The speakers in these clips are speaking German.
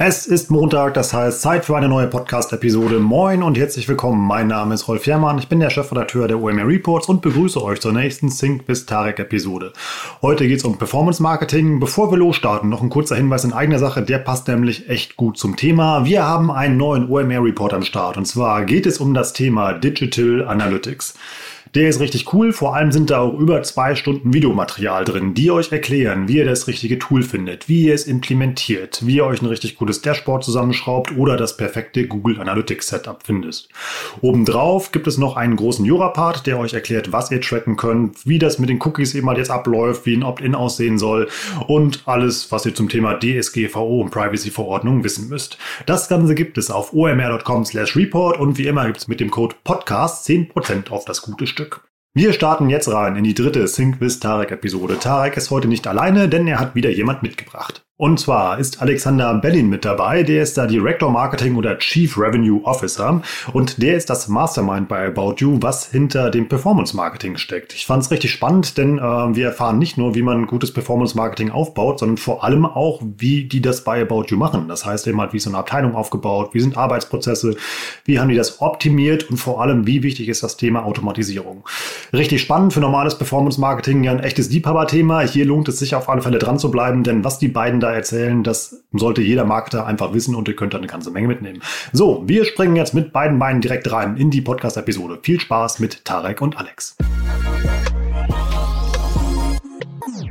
Es ist Montag, das heißt Zeit für eine neue Podcast-Episode. Moin und herzlich willkommen. Mein Name ist Rolf Herrmann, ich bin der Chefredakteur der OMR Reports und begrüße euch zur nächsten Sync bis Tarek-Episode. Heute geht es um Performance Marketing. Bevor wir losstarten, noch ein kurzer Hinweis in eigener Sache, der passt nämlich echt gut zum Thema. Wir haben einen neuen OMR Report am Start und zwar geht es um das Thema Digital Analytics. Der ist richtig cool. Vor allem sind da auch über zwei Stunden Videomaterial drin, die euch erklären, wie ihr das richtige Tool findet, wie ihr es implementiert, wie ihr euch ein richtig cooles Dashboard zusammenschraubt oder das perfekte Google Analytics Setup findet. Obendrauf gibt es noch einen großen Jura-Part, der euch erklärt, was ihr tracken könnt, wie das mit den Cookies eben halt jetzt abläuft, wie ein Opt-in aussehen soll und alles, was ihr zum Thema DSGVO und Privacy-Verordnung wissen müsst. Das Ganze gibt es auf omr.com slash report und wie immer gibt es mit dem Code PODCAST 10% auf das gute Stück. Stück. Wir starten jetzt rein in die dritte Sync with Tarek Episode. Tarek ist heute nicht alleine, denn er hat wieder jemand mitgebracht. Und zwar ist Alexander Bellin mit dabei, der ist da Director Marketing oder Chief Revenue Officer und der ist das Mastermind bei About You, was hinter dem Performance Marketing steckt. Ich fand es richtig spannend, denn äh, wir erfahren nicht nur, wie man gutes Performance Marketing aufbaut, sondern vor allem auch, wie die das bei About You machen. Das heißt eben halt, wie ist so eine Abteilung aufgebaut, wie sind Arbeitsprozesse, wie haben die das optimiert und vor allem, wie wichtig ist das Thema Automatisierung. Richtig spannend für normales Performance Marketing, ja ein echtes Liebhaberthema. Hier lohnt es sich auf alle Fälle dran zu bleiben, denn was die beiden da da erzählen, das sollte jeder Marketer einfach wissen und ihr könnt da eine ganze Menge mitnehmen. So, wir springen jetzt mit beiden Beinen direkt rein in die Podcast-Episode. Viel Spaß mit Tarek und Alex.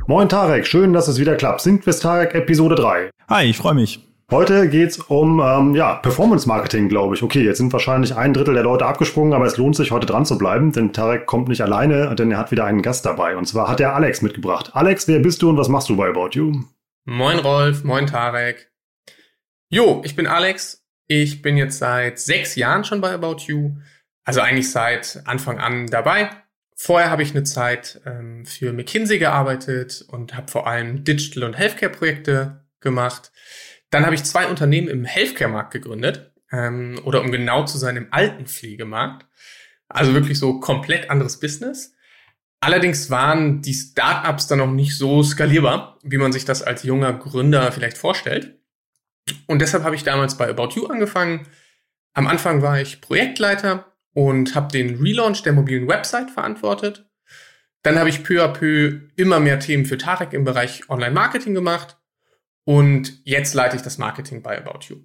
Moin Tarek, schön, dass es wieder klappt. Sind wir Tarek Episode 3. Hi, ich freue mich. Heute geht's um ähm, ja, Performance Marketing, glaube ich. Okay, jetzt sind wahrscheinlich ein Drittel der Leute abgesprungen, aber es lohnt sich, heute dran zu bleiben, denn Tarek kommt nicht alleine, denn er hat wieder einen Gast dabei. Und zwar hat er Alex mitgebracht. Alex, wer bist du und was machst du bei About You? Moin Rolf, moin Tarek. Jo, ich bin Alex. Ich bin jetzt seit sechs Jahren schon bei About You. Also eigentlich seit Anfang an dabei. Vorher habe ich eine Zeit ähm, für McKinsey gearbeitet und habe vor allem Digital- und Healthcare-Projekte gemacht. Dann habe ich zwei Unternehmen im Healthcare-Markt gegründet. Ähm, oder um genau zu sein, im Altenpflegemarkt. Also wirklich so komplett anderes Business. Allerdings waren die Startups dann noch nicht so skalierbar, wie man sich das als junger Gründer vielleicht vorstellt. Und deshalb habe ich damals bei About You angefangen. Am Anfang war ich Projektleiter und habe den Relaunch der mobilen Website verantwortet. Dann habe ich peu à peu immer mehr Themen für Tarek im Bereich Online-Marketing gemacht. Und jetzt leite ich das Marketing bei About You.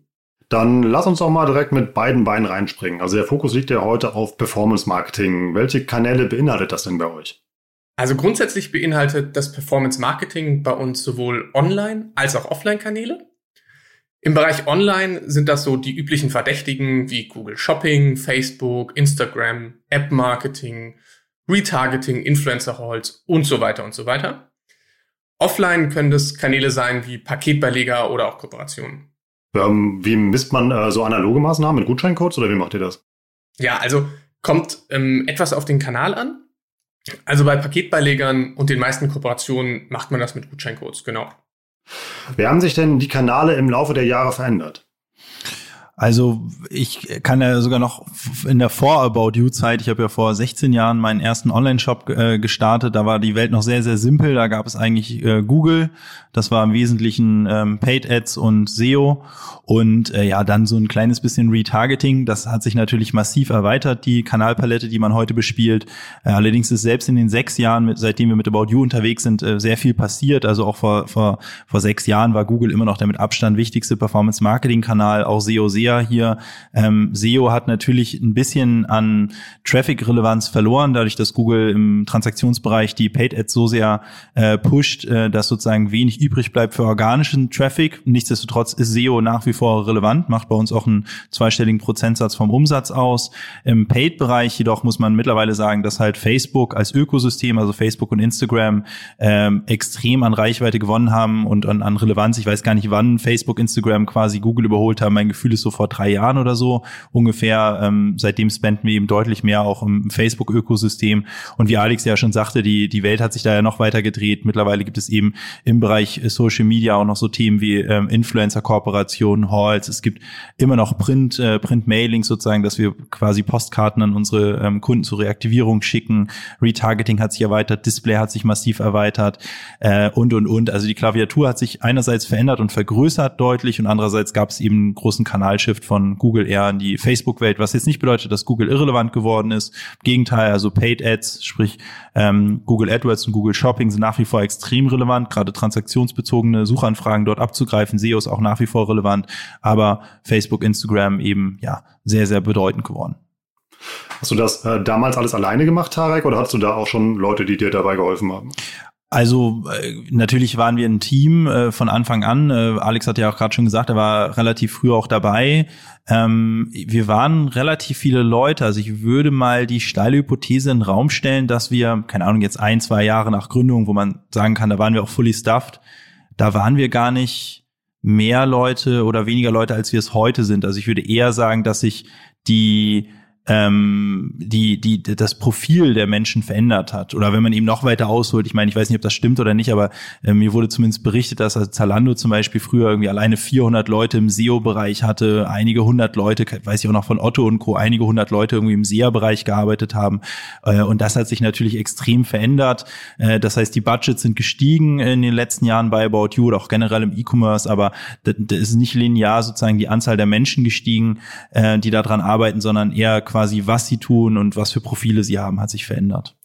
Dann lass uns doch mal direkt mit beiden Beinen reinspringen. Also der Fokus liegt ja heute auf Performance Marketing. Welche Kanäle beinhaltet das denn bei euch? Also grundsätzlich beinhaltet das Performance Marketing bei uns sowohl Online- als auch Offline-Kanäle. Im Bereich Online sind das so die üblichen Verdächtigen wie Google Shopping, Facebook, Instagram, App Marketing, Retargeting, Influencer Halls und so weiter und so weiter. Offline können das Kanäle sein wie Paketbeileger oder auch Kooperationen. Ähm, wie misst man äh, so analoge Maßnahmen mit Gutscheincodes oder wie macht ihr das? Ja, also kommt ähm, etwas auf den Kanal an. Also bei Paketbeilegern und den meisten Kooperationen macht man das mit Gutscheincodes, genau. Wie haben sich denn die Kanäle im Laufe der Jahre verändert? Also ich kann ja sogar noch in der Vor-About You-Zeit, ich habe ja vor 16 Jahren meinen ersten Online-Shop äh, gestartet, da war die Welt noch sehr, sehr simpel. Da gab es eigentlich äh, Google, das war im Wesentlichen ähm, Paid Ads und SEO und äh, ja, dann so ein kleines bisschen Retargeting. Das hat sich natürlich massiv erweitert, die Kanalpalette, die man heute bespielt. Äh, allerdings ist selbst in den sechs Jahren, mit, seitdem wir mit About You unterwegs sind, äh, sehr viel passiert. Also auch vor, vor, vor sechs Jahren war Google immer noch der mit Abstand wichtigste Performance-Marketing-Kanal, auch SEO SEA hier. Ähm, SEO hat natürlich ein bisschen an Traffic-Relevanz verloren, dadurch, dass Google im Transaktionsbereich die Paid Ads so sehr äh, pusht, äh, dass sozusagen wenig übrig bleibt für organischen Traffic. Nichtsdestotrotz ist SEO nach wie vor relevant, macht bei uns auch einen zweistelligen Prozentsatz vom Umsatz aus. Im Paid-Bereich jedoch muss man mittlerweile sagen, dass halt Facebook als Ökosystem, also Facebook und Instagram, ähm, extrem an Reichweite gewonnen haben und an, an Relevanz. Ich weiß gar nicht, wann Facebook, Instagram quasi Google überholt haben. Mein Gefühl ist so vor drei Jahren oder so ungefähr. Ähm, seitdem spenden wir eben deutlich mehr auch im Facebook-Ökosystem. Und wie Alex ja schon sagte, die, die Welt hat sich da ja noch weiter gedreht. Mittlerweile gibt es eben im Bereich Social Media auch noch so Themen wie ähm, Influencer-Kooperationen, Halls. Es gibt immer noch Print, äh, Print-Mailings sozusagen, dass wir quasi Postkarten an unsere ähm, Kunden zur Reaktivierung schicken. Retargeting hat sich erweitert, Display hat sich massiv erweitert äh, und, und, und. Also die Klaviatur hat sich einerseits verändert und vergrößert deutlich und andererseits gab es eben einen großen Kanalshift von Google eher in die Facebook-Welt, was jetzt nicht bedeutet, dass Google irrelevant geworden ist. Im Gegenteil, also Paid Ads, sprich ähm, Google AdWords und Google Shopping sind nach wie vor extrem relevant, gerade transaktionsbezogene Suchanfragen dort abzugreifen. SEO ist auch nach wie vor relevant, aber Facebook, Instagram eben ja sehr, sehr bedeutend geworden. Hast du das äh, damals alles alleine gemacht, Tarek, oder hattest du da auch schon Leute, die dir dabei geholfen haben? Also äh, natürlich waren wir ein Team äh, von Anfang an. Äh, Alex hat ja auch gerade schon gesagt, er war relativ früh auch dabei. Ähm, wir waren relativ viele Leute. Also ich würde mal die steile Hypothese in den Raum stellen, dass wir, keine Ahnung, jetzt ein, zwei Jahre nach Gründung, wo man sagen kann, da waren wir auch fully stuffed, da waren wir gar nicht mehr Leute oder weniger Leute, als wir es heute sind. Also ich würde eher sagen, dass sich die ähm, die, die das Profil der Menschen verändert hat. Oder wenn man eben noch weiter ausholt, ich meine, ich weiß nicht, ob das stimmt oder nicht, aber äh, mir wurde zumindest berichtet, dass Zalando zum Beispiel früher irgendwie alleine 400 Leute im SEO-Bereich hatte, einige hundert Leute, weiß ich auch noch von Otto und Co., einige hundert Leute irgendwie im SEA-Bereich gearbeitet haben. Äh, und das hat sich natürlich extrem verändert. Äh, das heißt, die Budgets sind gestiegen in den letzten Jahren bei About You oder auch generell im E-Commerce, aber das, das ist nicht linear sozusagen die Anzahl der Menschen gestiegen, äh, die daran arbeiten, sondern eher quasi, was sie tun und was für Profile sie haben, hat sich verändert.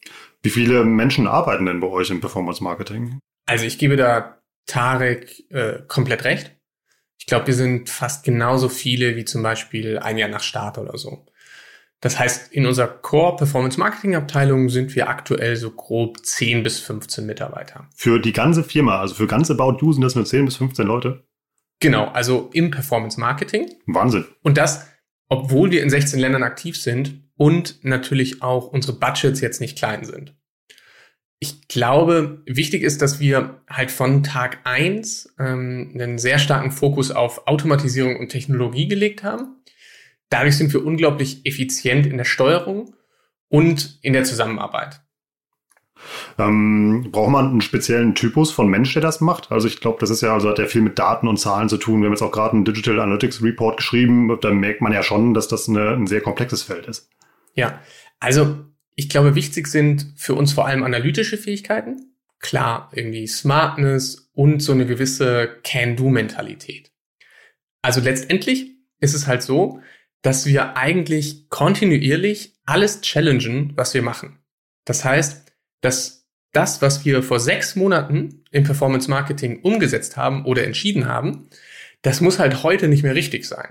Wie viele Menschen arbeiten denn bei euch im Performance Marketing? Also ich gebe da Tarek äh, komplett recht. Ich glaube, wir sind fast genauso viele wie zum Beispiel ein Jahr nach Start oder so. Das heißt, in unserer Core Performance Marketing Abteilung sind wir aktuell so grob 10 bis 15 Mitarbeiter. Für die ganze Firma, also für ganze About You sind das nur 10 bis 15 Leute? Genau, also im Performance Marketing. Wahnsinn. Und das obwohl wir in 16 Ländern aktiv sind und natürlich auch unsere Budgets jetzt nicht klein sind. Ich glaube, wichtig ist, dass wir halt von Tag eins ähm, einen sehr starken Fokus auf Automatisierung und Technologie gelegt haben. Dadurch sind wir unglaublich effizient in der Steuerung und in der Zusammenarbeit. Ähm, braucht man einen speziellen Typus von Mensch, der das macht? Also ich glaube, das ist ja, also hat ja viel mit Daten und Zahlen zu tun. Wir haben jetzt auch gerade einen Digital Analytics Report geschrieben, da merkt man ja schon, dass das eine, ein sehr komplexes Feld ist. Ja, also ich glaube, wichtig sind für uns vor allem analytische Fähigkeiten. Klar, irgendwie Smartness und so eine gewisse Can-Do-Mentalität. Also letztendlich ist es halt so, dass wir eigentlich kontinuierlich alles challengen, was wir machen. Das heißt, dass das, was wir vor sechs Monaten im Performance Marketing umgesetzt haben oder entschieden haben, das muss halt heute nicht mehr richtig sein.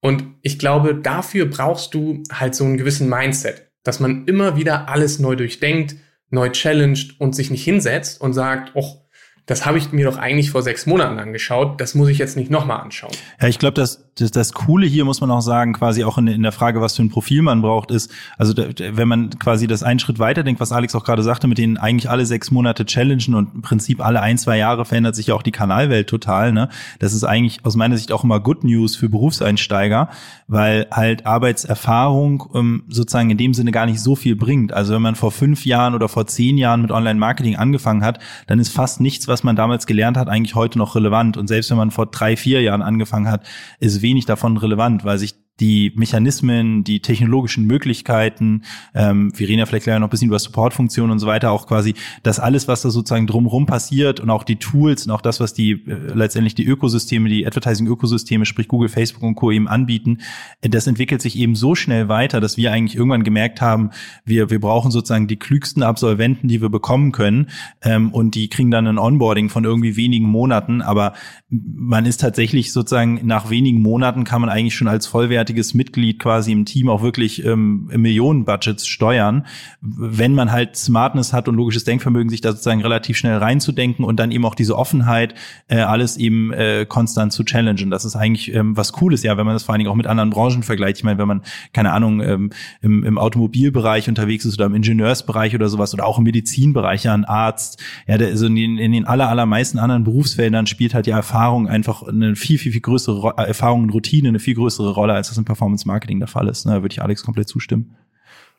Und ich glaube, dafür brauchst du halt so einen gewissen Mindset, dass man immer wieder alles neu durchdenkt, neu challenged und sich nicht hinsetzt und sagt, oh, das habe ich mir doch eigentlich vor sechs Monaten angeschaut, das muss ich jetzt nicht nochmal anschauen. Ja, ich glaube, das, das, das Coole hier muss man auch sagen, quasi auch in, in der Frage, was für ein Profil man braucht, ist, also da, wenn man quasi das einen Schritt weiter denkt, was Alex auch gerade sagte, mit denen eigentlich alle sechs Monate challengen und im Prinzip alle ein, zwei Jahre verändert sich ja auch die Kanalwelt total. Ne? Das ist eigentlich aus meiner Sicht auch immer Good News für Berufseinsteiger, weil halt Arbeitserfahrung ähm, sozusagen in dem Sinne gar nicht so viel bringt. Also wenn man vor fünf Jahren oder vor zehn Jahren mit Online-Marketing angefangen hat, dann ist fast nichts, was man damals gelernt hat, eigentlich heute noch relevant. Und selbst wenn man vor drei, vier Jahren angefangen hat, ist wenig davon relevant, weil sich die Mechanismen, die technologischen Möglichkeiten, ähm, wir vielleicht gleich noch ein bisschen über Supportfunktionen und so weiter, auch quasi das alles, was da sozusagen drumherum passiert und auch die Tools und auch das, was die äh, letztendlich die Ökosysteme, die Advertising-Ökosysteme, sprich Google, Facebook und Co. eben anbieten, das entwickelt sich eben so schnell weiter, dass wir eigentlich irgendwann gemerkt haben, wir, wir brauchen sozusagen die klügsten Absolventen, die wir bekommen können ähm, und die kriegen dann ein Onboarding von irgendwie wenigen Monaten, aber man ist tatsächlich sozusagen nach wenigen Monaten kann man eigentlich schon als vollwertig vollwertiges Mitglied quasi im Team auch wirklich ähm, Millionenbudgets steuern, wenn man halt Smartness hat und logisches Denkvermögen, sich da sozusagen relativ schnell reinzudenken und dann eben auch diese Offenheit, äh, alles eben äh, konstant zu challengen. Das ist eigentlich ähm, was Cooles, ja, wenn man das vor allen Dingen auch mit anderen Branchen vergleicht. Ich meine, wenn man, keine Ahnung, ähm, im, im Automobilbereich unterwegs ist oder im Ingenieursbereich oder sowas oder auch im Medizinbereich, ja, ein Arzt, ja, der, also in den, in den aller, allermeisten anderen Berufsfeldern spielt halt die Erfahrung einfach eine viel, viel, viel größere Erfahrung und Routine, eine viel größere Rolle, als das im Performance Marketing der Fall ist. Ne? Da würde ich Alex komplett zustimmen.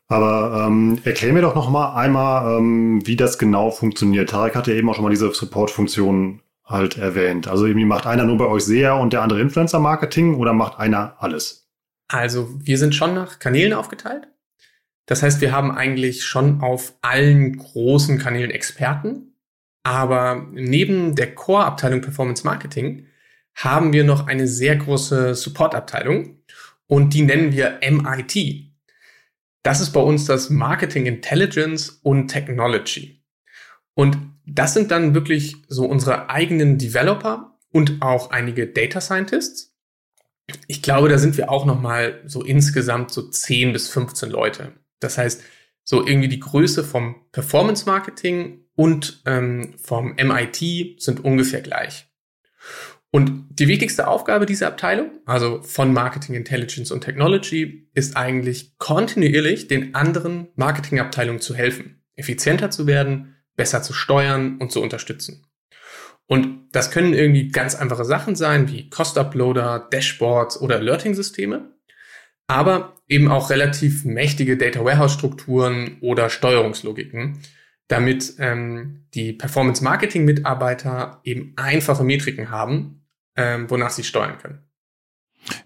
Aber ähm, erklär mir doch noch mal einmal, ähm, wie das genau funktioniert. Tarek hatte eben auch schon mal diese Support-Funktion halt erwähnt. Also irgendwie macht einer nur bei euch SEA und der andere Influencer-Marketing oder macht einer alles? Also wir sind schon nach Kanälen aufgeteilt. Das heißt, wir haben eigentlich schon auf allen großen Kanälen Experten. Aber neben der Core-Abteilung Performance Marketing haben wir noch eine sehr große Support-Abteilung und die nennen wir MIT. Das ist bei uns das Marketing Intelligence und Technology. Und das sind dann wirklich so unsere eigenen Developer und auch einige Data Scientists. Ich glaube, da sind wir auch noch mal so insgesamt so 10 bis 15 Leute. Das heißt, so irgendwie die Größe vom Performance Marketing und ähm, vom MIT sind ungefähr gleich. Und die wichtigste Aufgabe dieser Abteilung, also von Marketing Intelligence und Technology, ist eigentlich kontinuierlich den anderen Marketingabteilungen zu helfen, effizienter zu werden, besser zu steuern und zu unterstützen. Und das können irgendwie ganz einfache Sachen sein, wie Cost Uploader, Dashboards oder Alerting-Systeme, aber eben auch relativ mächtige Data Warehouse-Strukturen oder Steuerungslogiken, damit ähm, die Performance-Marketing-Mitarbeiter eben einfache Metriken haben, ähm, wonach sie steuern können.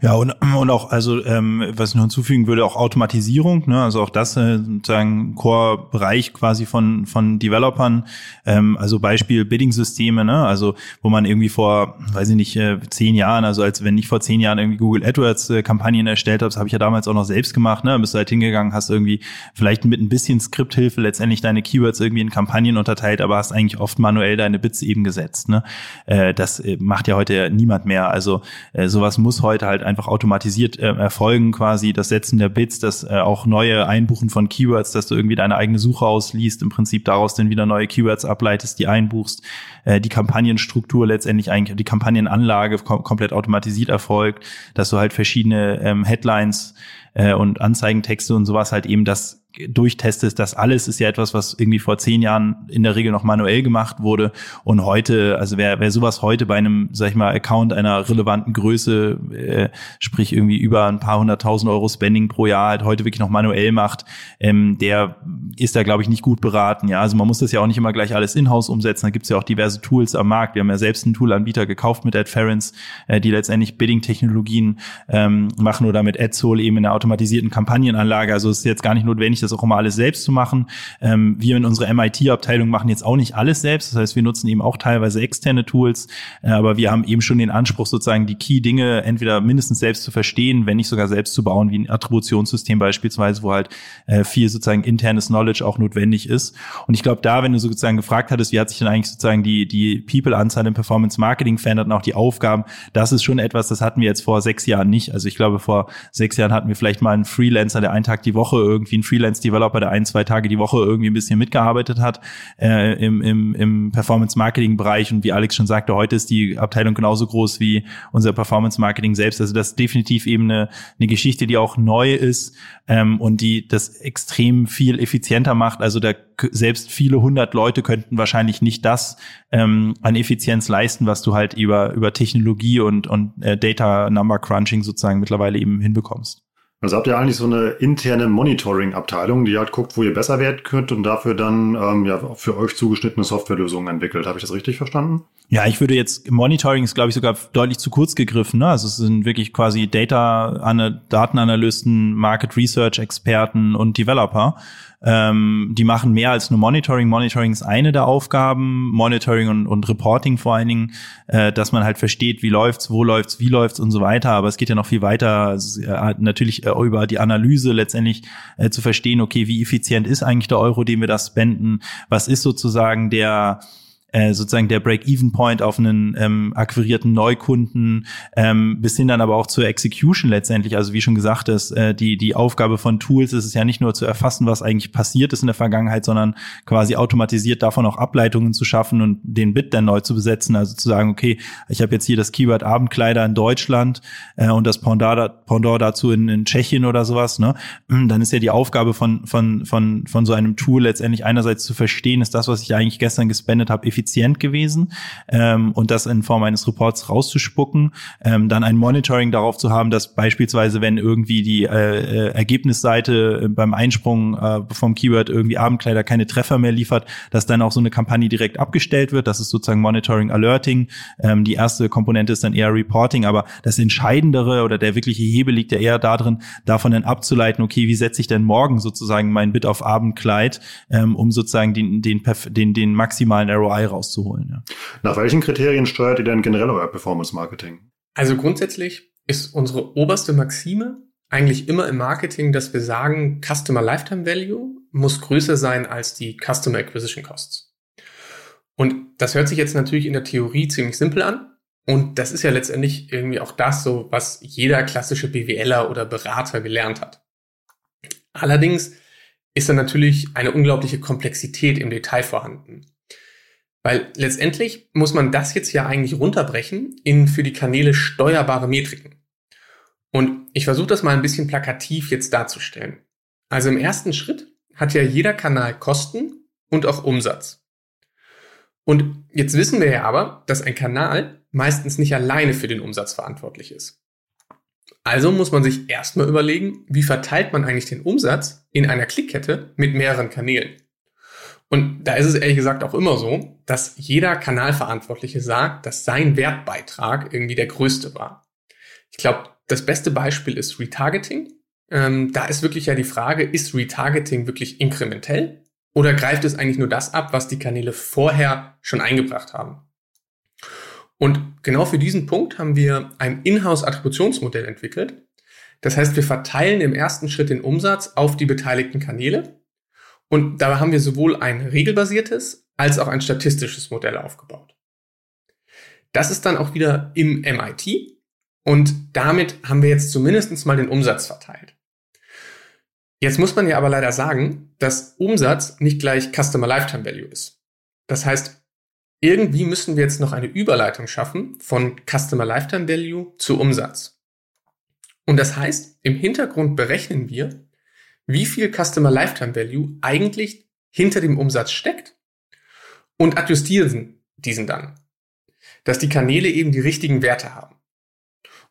Ja, und, und auch, also ähm, was ich noch hinzufügen würde, auch Automatisierung, ne? also auch das äh, sozusagen Core-Bereich quasi von, von Developern, ähm, also Beispiel Bidding-Systeme, ne? also wo man irgendwie vor, weiß ich nicht, äh, zehn Jahren, also als wenn ich vor zehn Jahren irgendwie Google AdWords-Kampagnen äh, erstellt habe, das habe ich ja damals auch noch selbst gemacht, ne? bist du halt hingegangen, hast irgendwie vielleicht mit ein bisschen Skripthilfe letztendlich deine Keywords irgendwie in Kampagnen unterteilt, aber hast eigentlich oft manuell deine Bits eben gesetzt. Ne? Äh, das äh, macht ja heute niemand mehr, also äh, sowas muss heute halt einfach automatisiert äh, erfolgen, quasi das Setzen der Bits, das äh, auch neue Einbuchen von Keywords, dass du irgendwie deine eigene Suche ausliest, im Prinzip daraus dann wieder neue Keywords ableitest, die einbuchst, äh, die Kampagnenstruktur letztendlich eigentlich, die Kampagnenanlage kom komplett automatisiert erfolgt, dass du halt verschiedene ähm, Headlines äh, und Anzeigentexte und sowas halt eben das durchtestest, das alles ist ja etwas, was irgendwie vor zehn Jahren in der Regel noch manuell gemacht wurde. Und heute, also wer, wer sowas heute bei einem, sag ich mal, Account einer relevanten Größe, äh, sprich irgendwie über ein paar hunderttausend Euro Spending pro Jahr halt heute wirklich noch manuell macht, ähm, der ist da, glaube ich, nicht gut beraten. Ja, also man muss das ja auch nicht immer gleich alles in-house umsetzen. Da gibt's ja auch diverse Tools am Markt. Wir haben ja selbst einen Toolanbieter gekauft mit AdFerence, äh, die letztendlich Bidding-Technologien ähm, machen oder mit AdSoul eben in der automatisierten Kampagnenanlage. Also es ist jetzt gar nicht notwendig, das auch immer alles selbst zu machen. Ähm, wir in unserer MIT-Abteilung machen jetzt auch nicht alles selbst. Das heißt, wir nutzen eben auch teilweise externe Tools, äh, aber wir haben eben schon den Anspruch, sozusagen die Key-Dinge entweder mindestens selbst zu verstehen, wenn nicht sogar selbst zu bauen, wie ein Attributionssystem beispielsweise, wo halt äh, viel sozusagen internes Knowledge auch notwendig ist. Und ich glaube, da, wenn du sozusagen gefragt hattest, wie hat sich denn eigentlich sozusagen die, die People-Anzahl im Performance-Marketing verändert und auch die Aufgaben, das ist schon etwas, das hatten wir jetzt vor sechs Jahren nicht. Also ich glaube, vor sechs Jahren hatten wir vielleicht mal einen Freelancer, der einen Tag die Woche irgendwie einen Freelancer Freelance-Developer, der ein, zwei Tage die Woche irgendwie ein bisschen mitgearbeitet hat äh, im, im, im Performance-Marketing-Bereich. Und wie Alex schon sagte, heute ist die Abteilung genauso groß wie unser Performance-Marketing selbst. Also das ist definitiv eben eine, eine Geschichte, die auch neu ist ähm, und die das extrem viel effizienter macht. Also da selbst viele hundert Leute könnten wahrscheinlich nicht das ähm, an Effizienz leisten, was du halt über, über Technologie und, und äh, Data Number Crunching sozusagen mittlerweile eben hinbekommst. Also habt ihr eigentlich so eine interne Monitoring-Abteilung, die halt guckt, wo ihr besser werden könnt und dafür dann ähm, ja für euch zugeschnittene Softwarelösungen entwickelt. Habe ich das richtig verstanden? Ja, ich würde jetzt Monitoring ist glaube ich sogar deutlich zu kurz gegriffen. Ne? Also es sind wirklich quasi Data, Datenanalysten, Market Research Experten und Developer. Ähm, die machen mehr als nur Monitoring. Monitoring ist eine der Aufgaben, Monitoring und, und Reporting vor allen Dingen, äh, dass man halt versteht, wie läuft's, wo läuft's, wie läuft's und so weiter. Aber es geht ja noch viel weiter, äh, natürlich äh, über die Analyse letztendlich äh, zu verstehen, okay, wie effizient ist eigentlich der Euro, den wir da spenden? Was ist sozusagen der äh, sozusagen der Break-Even-Point auf einen ähm, akquirierten Neukunden, ähm, bis hin dann aber auch zur Execution letztendlich. Also wie schon gesagt, ist, äh, die, die Aufgabe von Tools ist es ja nicht nur zu erfassen, was eigentlich passiert ist in der Vergangenheit, sondern quasi automatisiert davon auch Ableitungen zu schaffen und den Bit dann neu zu besetzen. Also zu sagen, okay, ich habe jetzt hier das Keyword Abendkleider in Deutschland äh, und das Pendant, Pendant dazu in, in Tschechien oder sowas, ne? Dann ist ja die Aufgabe von, von, von, von so einem Tool letztendlich einerseits zu verstehen, ist das, was ich eigentlich gestern gespendet habe, effizient gewesen ähm, und das in Form eines Reports rauszuspucken, ähm, dann ein Monitoring darauf zu haben, dass beispielsweise, wenn irgendwie die äh, äh, Ergebnisseite beim Einsprung äh, vom Keyword irgendwie Abendkleider keine Treffer mehr liefert, dass dann auch so eine Kampagne direkt abgestellt wird. Das ist sozusagen Monitoring Alerting. Ähm, die erste Komponente ist dann eher Reporting, aber das Entscheidendere oder der wirkliche Hebel liegt ja eher darin, davon dann abzuleiten, okay, wie setze ich denn morgen sozusagen mein Bit auf Abendkleid, ähm, um sozusagen den, den, den, den maximalen ROI rauszuholen. Ja. Nach welchen Kriterien steuert ihr denn generell euer Performance Marketing? Also grundsätzlich ist unsere oberste Maxime eigentlich immer im Marketing, dass wir sagen, Customer Lifetime Value muss größer sein als die Customer Acquisition Costs. Und das hört sich jetzt natürlich in der Theorie ziemlich simpel an. Und das ist ja letztendlich irgendwie auch das so, was jeder klassische BWLer oder Berater gelernt hat. Allerdings ist da natürlich eine unglaubliche Komplexität im Detail vorhanden. Weil letztendlich muss man das jetzt ja eigentlich runterbrechen in für die Kanäle steuerbare Metriken. Und ich versuche das mal ein bisschen plakativ jetzt darzustellen. Also im ersten Schritt hat ja jeder Kanal Kosten und auch Umsatz. Und jetzt wissen wir ja aber, dass ein Kanal meistens nicht alleine für den Umsatz verantwortlich ist. Also muss man sich erstmal überlegen, wie verteilt man eigentlich den Umsatz in einer Klickkette mit mehreren Kanälen. Und da ist es ehrlich gesagt auch immer so, dass jeder Kanalverantwortliche sagt, dass sein Wertbeitrag irgendwie der größte war. Ich glaube, das beste Beispiel ist Retargeting. Ähm, da ist wirklich ja die Frage, ist Retargeting wirklich inkrementell oder greift es eigentlich nur das ab, was die Kanäle vorher schon eingebracht haben? Und genau für diesen Punkt haben wir ein Inhouse-Attributionsmodell entwickelt. Das heißt, wir verteilen im ersten Schritt den Umsatz auf die beteiligten Kanäle und dabei haben wir sowohl ein regelbasiertes als auch ein statistisches Modell aufgebaut. Das ist dann auch wieder im MIT und damit haben wir jetzt zumindest mal den Umsatz verteilt. Jetzt muss man ja aber leider sagen, dass Umsatz nicht gleich Customer Lifetime Value ist. Das heißt, irgendwie müssen wir jetzt noch eine Überleitung schaffen von Customer Lifetime Value zu Umsatz. Und das heißt, im Hintergrund berechnen wir, wie viel Customer Lifetime Value eigentlich hinter dem Umsatz steckt und adjustieren diesen dann, dass die Kanäle eben die richtigen Werte haben.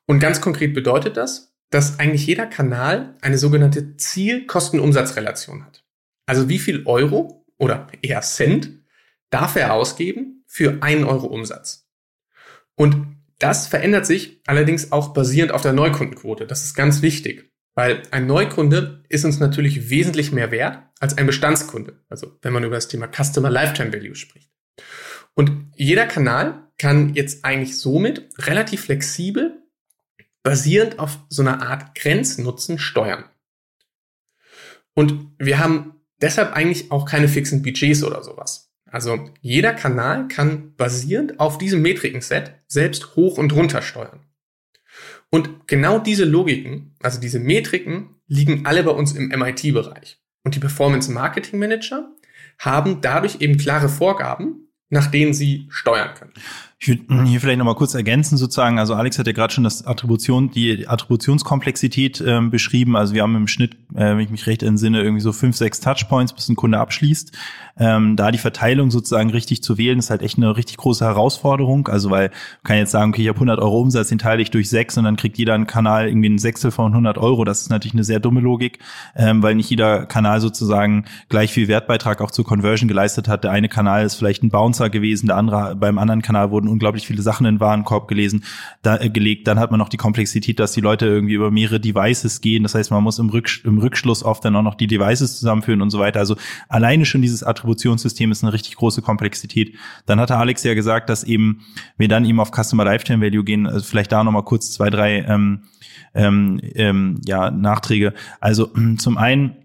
Und ganz konkret bedeutet das, dass eigentlich jeder Kanal eine sogenannte Ziel-Kosten-Umsatz-Relation hat. Also wie viel Euro oder eher Cent darf er ausgeben für einen Euro Umsatz. Und das verändert sich allerdings auch basierend auf der Neukundenquote. Das ist ganz wichtig. Weil ein Neukunde ist uns natürlich wesentlich mehr wert als ein Bestandskunde. Also wenn man über das Thema Customer Lifetime Value spricht. Und jeder Kanal kann jetzt eigentlich somit relativ flexibel basierend auf so einer Art Grenznutzen steuern. Und wir haben deshalb eigentlich auch keine fixen Budgets oder sowas. Also jeder Kanal kann basierend auf diesem Metrikenset selbst hoch und runter steuern. Und genau diese Logiken, also diese Metriken, liegen alle bei uns im MIT-Bereich. Und die Performance Marketing Manager haben dadurch eben klare Vorgaben, nach denen sie steuern können. Ich würde hier vielleicht nochmal kurz ergänzen sozusagen. Also Alex hat ja gerade schon das Attribution, die Attributionskomplexität äh, beschrieben. Also wir haben im Schnitt, äh, wenn ich mich recht entsinne, irgendwie so fünf, sechs Touchpoints, bis ein Kunde abschließt. Ähm, da die Verteilung sozusagen richtig zu wählen, ist halt echt eine richtig große Herausforderung. Also weil kann jetzt sagen, okay, ich habe 100 Euro Umsatz, den teile ich durch sechs und dann kriegt jeder einen Kanal irgendwie ein Sechstel von 100 Euro. Das ist natürlich eine sehr dumme Logik, ähm, weil nicht jeder Kanal sozusagen gleich viel Wertbeitrag auch zur Conversion geleistet hat. Der eine Kanal ist vielleicht ein Bouncer gewesen, der andere beim anderen Kanal wurden unglaublich viele Sachen in den Warenkorb gelesen, da, äh, gelegt. Dann hat man noch die Komplexität, dass die Leute irgendwie über mehrere Devices gehen. Das heißt, man muss im, Rück, im Rückschluss oft dann auch noch die Devices zusammenführen und so weiter. Also alleine schon dieses Attributionssystem ist eine richtig große Komplexität. Dann hatte Alex ja gesagt, dass eben wir dann eben auf Customer Lifetime Value gehen. Also vielleicht da nochmal kurz zwei, drei ähm, ähm, ähm, ja, Nachträge. Also zum einen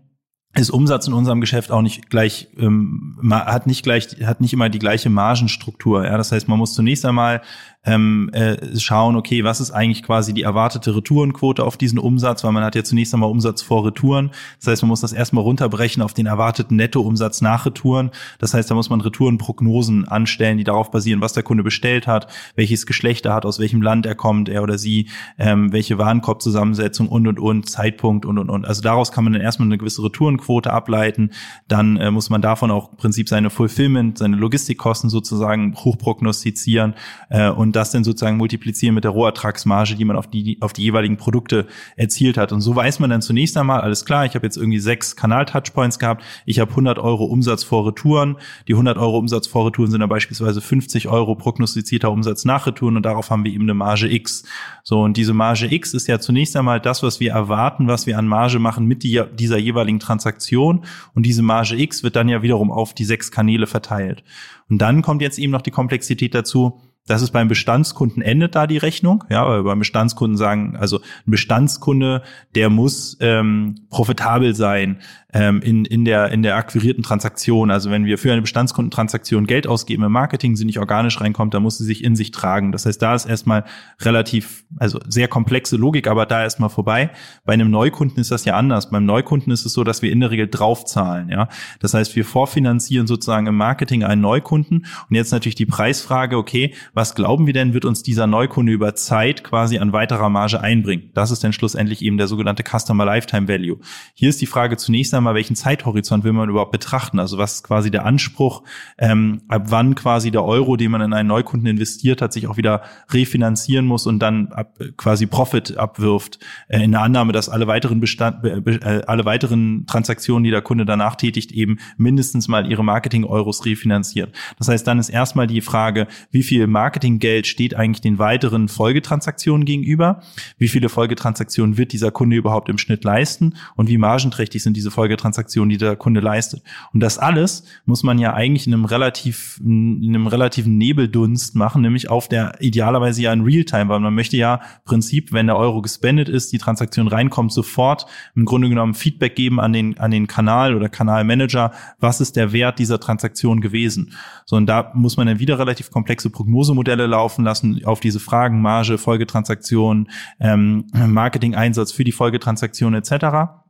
ist Umsatz in unserem Geschäft auch nicht gleich, ähm, hat nicht gleich, hat nicht immer die gleiche Margenstruktur. Ja, das heißt, man muss zunächst einmal ähm, äh, schauen, okay, was ist eigentlich quasi die erwartete Retourenquote auf diesen Umsatz, weil man hat ja zunächst einmal Umsatz vor Retouren. Das heißt, man muss das erstmal runterbrechen auf den erwarteten Nettoumsatz nach Retouren. Das heißt, da muss man Retourenprognosen anstellen, die darauf basieren, was der Kunde bestellt hat, welches Geschlecht er hat, aus welchem Land er kommt, er oder sie, ähm, welche Warenkorbzusammensetzung und und und, Zeitpunkt und und und. Also daraus kann man dann erstmal eine gewisse Retourenquote ableiten. Dann äh, muss man davon auch im Prinzip seine Fulfillment, seine Logistikkosten sozusagen hochprognostizieren äh, und und das dann sozusagen multiplizieren mit der Rohertragsmarge, die man auf die, auf die jeweiligen Produkte erzielt hat. Und so weiß man dann zunächst einmal, alles klar, ich habe jetzt irgendwie sechs Kanal-Touchpoints gehabt, ich habe 100 Euro Umsatz vor Retouren, die 100 Euro Umsatz vor Retouren sind dann beispielsweise 50 Euro prognostizierter Umsatz nach Retouren und darauf haben wir eben eine Marge X. So, und diese Marge X ist ja zunächst einmal das, was wir erwarten, was wir an Marge machen mit die, dieser jeweiligen Transaktion. Und diese Marge X wird dann ja wiederum auf die sechs Kanäle verteilt. Und dann kommt jetzt eben noch die Komplexität dazu, das ist beim Bestandskunden endet da die Rechnung. Ja, weil beim Bestandskunden sagen, also ein Bestandskunde, der muss ähm, profitabel sein ähm, in, in, der, in der akquirierten Transaktion. Also wenn wir für eine Bestandskundentransaktion Geld ausgeben im Marketing, sie nicht organisch reinkommt, dann muss sie sich in sich tragen. Das heißt, da ist erstmal relativ, also sehr komplexe Logik, aber da erstmal vorbei. Bei einem Neukunden ist das ja anders. Beim Neukunden ist es so, dass wir in der Regel draufzahlen. Ja, das heißt, wir vorfinanzieren sozusagen im Marketing einen Neukunden. Und jetzt natürlich die Preisfrage, okay, was glauben wir denn, wird uns dieser Neukunde über Zeit quasi an weiterer Marge einbringen? Das ist dann schlussendlich eben der sogenannte Customer Lifetime Value. Hier ist die Frage zunächst einmal, welchen Zeithorizont will man überhaupt betrachten? Also was ist quasi der Anspruch, ähm, ab wann quasi der Euro, den man in einen Neukunden investiert hat, sich auch wieder refinanzieren muss und dann ab, quasi Profit abwirft, äh, in der Annahme, dass alle weiteren Bestand, äh, alle weiteren Transaktionen, die der Kunde danach tätigt, eben mindestens mal ihre Marketing-Euros refinanzieren. Das heißt, dann ist erstmal die Frage, wie viel Marketinggeld steht eigentlich den weiteren Folgetransaktionen gegenüber? Wie viele Folgetransaktionen wird dieser Kunde überhaupt im Schnitt leisten? Und wie margenträchtig sind diese Folgetransaktionen? Folgetransaktionen, die der Kunde leistet. Und das alles muss man ja eigentlich in einem relativ, in einem relativen Nebeldunst machen, nämlich auf der idealerweise ja in Realtime, weil man möchte ja Prinzip, wenn der Euro gespendet ist, die Transaktion reinkommt, sofort im Grunde genommen Feedback geben an den, an den Kanal oder Kanalmanager, was ist der Wert dieser Transaktion gewesen. So, und da muss man dann wieder relativ komplexe Prognosemodelle laufen lassen auf diese Fragen, Marge, Folgetransaktion, ähm, Marketing-Einsatz für die Folgetransaktion etc.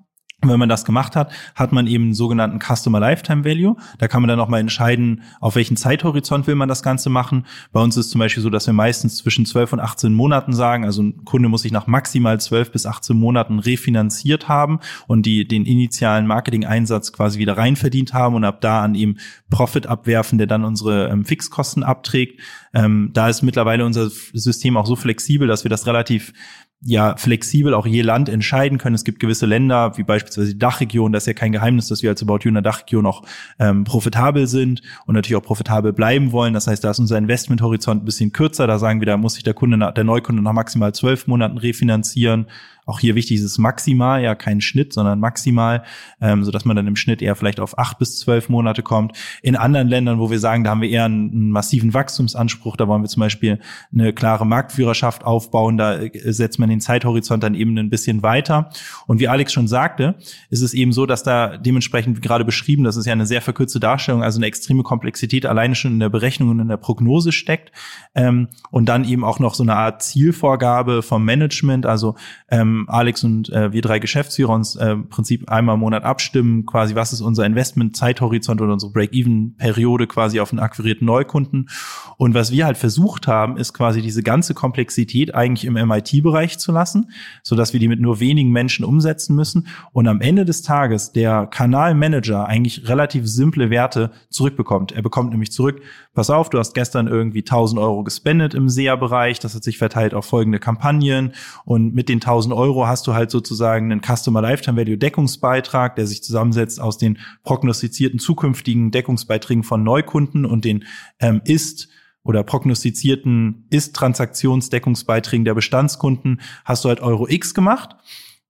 Wenn man das gemacht hat, hat man eben einen sogenannten Customer Lifetime Value. Da kann man dann auch mal entscheiden, auf welchen Zeithorizont will man das Ganze machen. Bei uns ist zum Beispiel so, dass wir meistens zwischen 12 und 18 Monaten sagen, also ein Kunde muss sich nach maximal 12 bis 18 Monaten refinanziert haben und die, den initialen Marketing-Einsatz quasi wieder reinverdient haben und ab da an ihm Profit abwerfen, der dann unsere ähm, Fixkosten abträgt. Ähm, da ist mittlerweile unser System auch so flexibel, dass wir das relativ ja flexibel auch je Land entscheiden können. Es gibt gewisse Länder, wie beispielsweise die Dachregion, das ist ja kein Geheimnis, dass wir als About You in der Dachregion auch ähm, profitabel sind und natürlich auch profitabel bleiben wollen. Das heißt, da ist unser Investmenthorizont ein bisschen kürzer. Da sagen wir, da muss sich der Kunde, der Neukunde nach maximal zwölf Monaten refinanzieren auch hier wichtig ist es maximal, ja kein Schnitt, sondern maximal, ähm, so dass man dann im Schnitt eher vielleicht auf acht bis zwölf Monate kommt. In anderen Ländern, wo wir sagen, da haben wir eher einen, einen massiven Wachstumsanspruch, da wollen wir zum Beispiel eine klare Marktführerschaft aufbauen, da äh, setzt man den Zeithorizont dann eben ein bisschen weiter. Und wie Alex schon sagte, ist es eben so, dass da dementsprechend gerade beschrieben, das ist ja eine sehr verkürzte Darstellung, also eine extreme Komplexität alleine schon in der Berechnung und in der Prognose steckt. Ähm, und dann eben auch noch so eine Art Zielvorgabe vom Management, also ähm, Alex und äh, wir drei Geschäftsführer uns äh, Prinzip einmal im Monat abstimmen, quasi was ist unser Investment-Zeithorizont oder unsere Break-Even-Periode quasi auf einen akquirierten Neukunden. Und was wir halt versucht haben, ist quasi diese ganze Komplexität eigentlich im MIT-Bereich zu lassen, so dass wir die mit nur wenigen Menschen umsetzen müssen und am Ende des Tages der Kanalmanager eigentlich relativ simple Werte zurückbekommt. Er bekommt nämlich zurück, pass auf, du hast gestern irgendwie 1000 Euro gespendet im SEA-Bereich, das hat sich verteilt auf folgende Kampagnen. Und mit den 1000 Euro hast du halt sozusagen einen Customer Lifetime Value Deckungsbeitrag, der sich zusammensetzt aus den prognostizierten zukünftigen Deckungsbeiträgen von Neukunden und den ähm, ist oder prognostizierten Ist-Transaktionsdeckungsbeiträgen der Bestandskunden. Hast du halt Euro X gemacht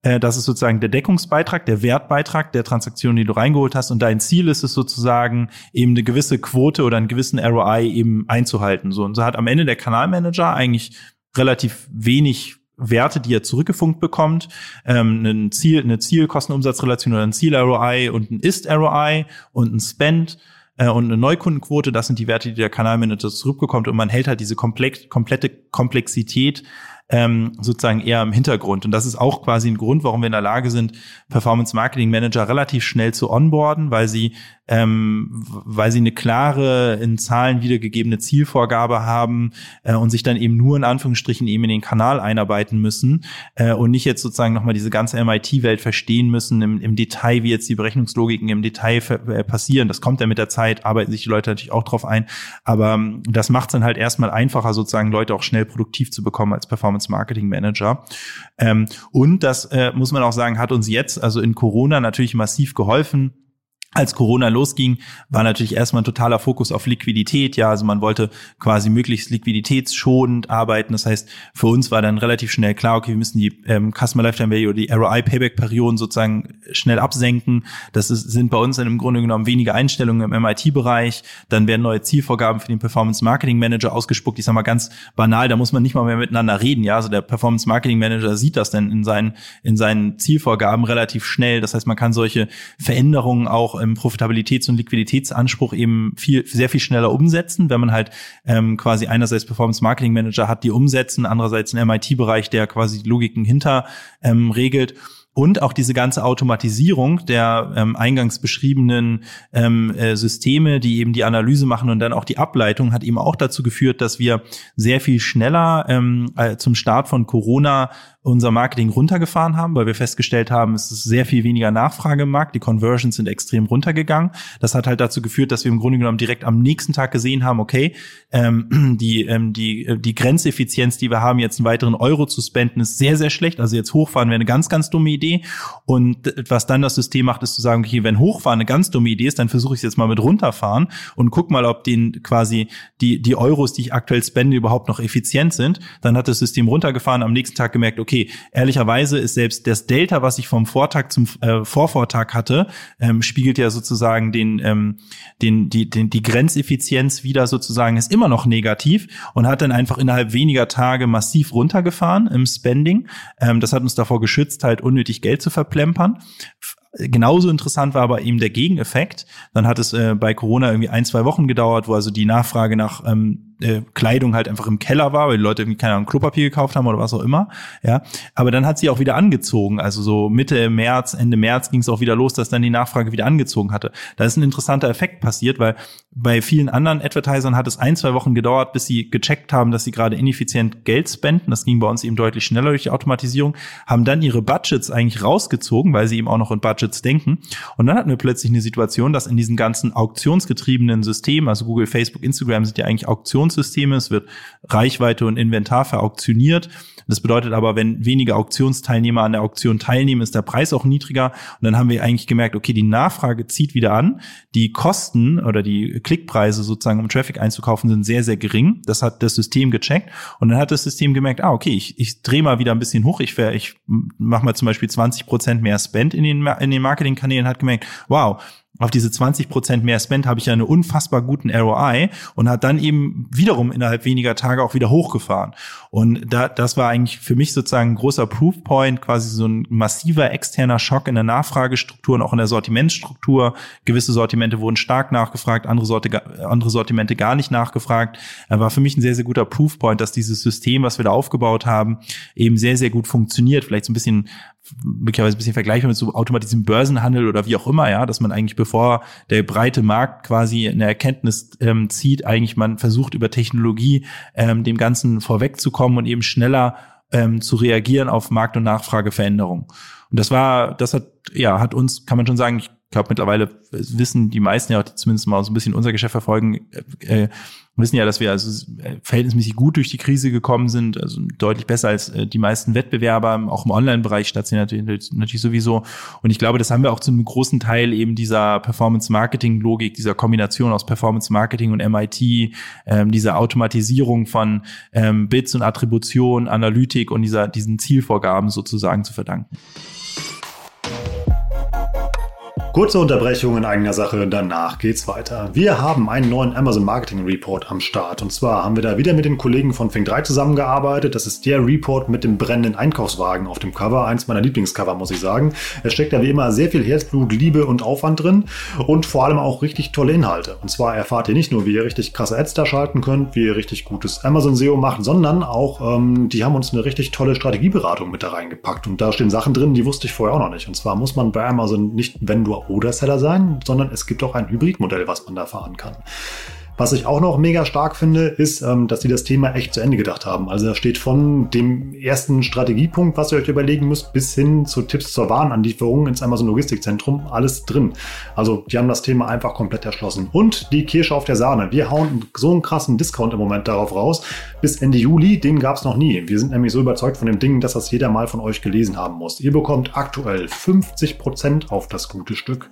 das ist sozusagen der Deckungsbeitrag, der Wertbeitrag der Transaktion, die du reingeholt hast. Und dein Ziel ist es sozusagen, eben eine gewisse Quote oder einen gewissen ROI eben einzuhalten. So, und so hat am Ende der Kanalmanager eigentlich relativ wenig Werte, die er zurückgefunkt bekommt, ähm, ein Ziel, eine Zielkostenumsatzrelation oder ein Ziel-ROI und ein Ist-ROI und ein Spend äh, und eine Neukundenquote, das sind die Werte, die der Kanalmanager zurückbekommt und man hält halt diese komplex, komplette Komplexität ähm, sozusagen eher im Hintergrund. Und das ist auch quasi ein Grund, warum wir in der Lage sind, Performance Marketing Manager relativ schnell zu onboarden, weil sie ähm, weil sie eine klare, in Zahlen wiedergegebene Zielvorgabe haben äh, und sich dann eben nur in Anführungsstrichen eben in den Kanal einarbeiten müssen äh, und nicht jetzt sozusagen nochmal diese ganze MIT-Welt verstehen müssen im, im Detail, wie jetzt die Berechnungslogiken im Detail äh, passieren. Das kommt ja mit der Zeit, arbeiten sich die Leute natürlich auch drauf ein, aber ähm, das macht es dann halt erstmal einfacher, sozusagen Leute auch schnell produktiv zu bekommen als Performance Marketing Manager. Ähm, und das äh, muss man auch sagen, hat uns jetzt, also in Corona natürlich massiv geholfen als Corona losging, war natürlich erstmal ein totaler Fokus auf Liquidität. Ja, also man wollte quasi möglichst liquiditätsschonend arbeiten. Das heißt, für uns war dann relativ schnell klar, okay, wir müssen die ähm, Customer Lifetime Value oder die ROI Payback Perioden sozusagen schnell absenken. Das ist, sind bei uns dann im Grunde genommen wenige Einstellungen im MIT-Bereich. Dann werden neue Zielvorgaben für den Performance Marketing Manager ausgespuckt. Ich sag mal ganz banal, da muss man nicht mal mehr miteinander reden. Ja, also der Performance Marketing Manager sieht das dann in seinen, in seinen Zielvorgaben relativ schnell. Das heißt, man kann solche Veränderungen auch im Profitabilitäts- und Liquiditätsanspruch eben viel, sehr viel schneller umsetzen, wenn man halt ähm, quasi einerseits Performance Marketing Manager hat, die umsetzen, andererseits einen MIT-Bereich, der quasi die Logiken hinter ähm, regelt. Und auch diese ganze Automatisierung der ähm, eingangs beschriebenen ähm, äh, Systeme, die eben die Analyse machen und dann auch die Ableitung, hat eben auch dazu geführt, dass wir sehr viel schneller ähm, äh, zum Start von Corona unser Marketing runtergefahren haben, weil wir festgestellt haben, es ist sehr viel weniger Nachfrage im Markt. Die Conversions sind extrem runtergegangen. Das hat halt dazu geführt, dass wir im Grunde genommen direkt am nächsten Tag gesehen haben, okay, ähm, die, ähm, die, äh, die Grenzeffizienz, die wir haben, jetzt einen weiteren Euro zu spenden, ist sehr, sehr schlecht. Also jetzt hochfahren wäre eine ganz, ganz dumme Idee. Und was dann das System macht, ist zu sagen, okay, wenn hochfahren eine ganz dumme Idee ist, dann versuche ich es jetzt mal mit runterfahren und guck mal, ob den quasi die, die Euros, die ich aktuell spende, überhaupt noch effizient sind. Dann hat das System runtergefahren, am nächsten Tag gemerkt, okay, okay, ehrlicherweise ist selbst das Delta, was ich vom Vortag zum äh, Vorvortag hatte, ähm, spiegelt ja sozusagen den, ähm, den, die, den, die Grenzeffizienz wieder sozusagen ist immer noch negativ und hat dann einfach innerhalb weniger Tage massiv runtergefahren im Spending. Ähm, das hat uns davor geschützt, halt unnötig Geld zu verplempern. Genauso interessant war aber eben der Gegeneffekt. Dann hat es äh, bei Corona irgendwie ein, zwei Wochen gedauert, wo also die Nachfrage nach ähm, äh, Kleidung halt einfach im Keller war, weil die Leute irgendwie keine Ahnung, Klopapier gekauft haben oder was auch immer. Ja, aber dann hat sie auch wieder angezogen. Also so Mitte März, Ende März ging es auch wieder los, dass dann die Nachfrage wieder angezogen hatte. Da ist ein interessanter Effekt passiert, weil bei vielen anderen Advertisern hat es ein, zwei Wochen gedauert, bis sie gecheckt haben, dass sie gerade ineffizient Geld spenden. Das ging bei uns eben deutlich schneller durch die Automatisierung, haben dann ihre Budgets eigentlich rausgezogen, weil sie eben auch noch in Budgets denken. Und dann hatten wir plötzlich eine Situation, dass in diesen ganzen auktionsgetriebenen Systemen, also Google, Facebook, Instagram sind ja eigentlich Auktions Auktionssysteme. Es wird Reichweite und Inventar verauktioniert. Das bedeutet aber, wenn weniger Auktionsteilnehmer an der Auktion teilnehmen, ist der Preis auch niedriger. Und dann haben wir eigentlich gemerkt, okay, die Nachfrage zieht wieder an. Die Kosten oder die Klickpreise sozusagen, um Traffic einzukaufen, sind sehr, sehr gering. Das hat das System gecheckt. Und dann hat das System gemerkt, ah, okay, ich, ich drehe mal wieder ein bisschen hoch. Ich, ich mache mal zum Beispiel 20 Prozent mehr Spend in den, in den Marketingkanälen, hat gemerkt, wow, auf diese 20 Prozent mehr Spend habe ich ja einen unfassbar guten ROI und hat dann eben wiederum innerhalb weniger Tage auch wieder hochgefahren. Und da, das war eigentlich für mich sozusagen ein großer Proofpoint, quasi so ein massiver externer Schock in der Nachfragestruktur und auch in der Sortimentsstruktur. Gewisse Sortimente wurden stark nachgefragt, andere, Sorte, andere Sortimente gar nicht nachgefragt. Er war für mich ein sehr, sehr guter Proofpoint, dass dieses System, was wir da aufgebaut haben, eben sehr, sehr gut funktioniert. Vielleicht so ein bisschen möglicherweise ein bisschen vergleichbar mit so automatisiertem Börsenhandel oder wie auch immer, ja, dass man eigentlich bevor der breite Markt quasi eine Erkenntnis ähm, zieht, eigentlich man versucht über Technologie ähm, dem Ganzen vorwegzukommen und eben schneller ähm, zu reagieren auf Markt- und Nachfrageveränderungen. Und das war, das hat, ja, hat uns, kann man schon sagen, ich glaube mittlerweile wissen die meisten ja zumindest mal so ein bisschen unser Geschäft verfolgen, äh, wissen ja, dass wir also äh, verhältnismäßig gut durch die Krise gekommen sind, also deutlich besser als äh, die meisten Wettbewerber, auch im Online-Bereich stationär natürlich, natürlich sowieso. Und ich glaube, das haben wir auch zu einem großen Teil eben dieser Performance-Marketing-Logik, dieser Kombination aus Performance-Marketing und MIT, ähm, dieser Automatisierung von ähm, Bits und Attribution, Analytik und dieser, diesen Zielvorgaben sozusagen zu verdanken. Kurze Unterbrechung in eigener Sache, danach geht's weiter. Wir haben einen neuen Amazon Marketing Report am Start. Und zwar haben wir da wieder mit den Kollegen von Fink 3 zusammengearbeitet. Das ist der Report mit dem brennenden Einkaufswagen auf dem Cover. Eins meiner Lieblingscover, muss ich sagen. Es steckt da wie immer sehr viel Herzblut, Liebe und Aufwand drin und vor allem auch richtig tolle Inhalte. Und zwar erfahrt ihr nicht nur, wie ihr richtig krasse Ads da schalten könnt, wie ihr richtig gutes Amazon SEO macht, sondern auch, ähm, die haben uns eine richtig tolle Strategieberatung mit da reingepackt. Und da stehen Sachen drin, die wusste ich vorher auch noch nicht. Und zwar muss man bei Amazon nicht, wenn du oder Seller sein, sondern es gibt auch ein Hybridmodell, was man da fahren kann. Was ich auch noch mega stark finde, ist, ähm, dass sie das Thema echt zu Ende gedacht haben. Also da steht von dem ersten Strategiepunkt, was ihr euch überlegen müsst, bis hin zu Tipps zur Warenanlieferung ins Amazon Logistikzentrum, alles drin. Also die haben das Thema einfach komplett erschlossen. Und die Kirsche auf der Sahne. Wir hauen so einen krassen Discount im Moment darauf raus. Bis Ende Juli, den gab es noch nie. Wir sind nämlich so überzeugt von dem Ding, dass das jeder mal von euch gelesen haben muss. Ihr bekommt aktuell 50% auf das gute Stück.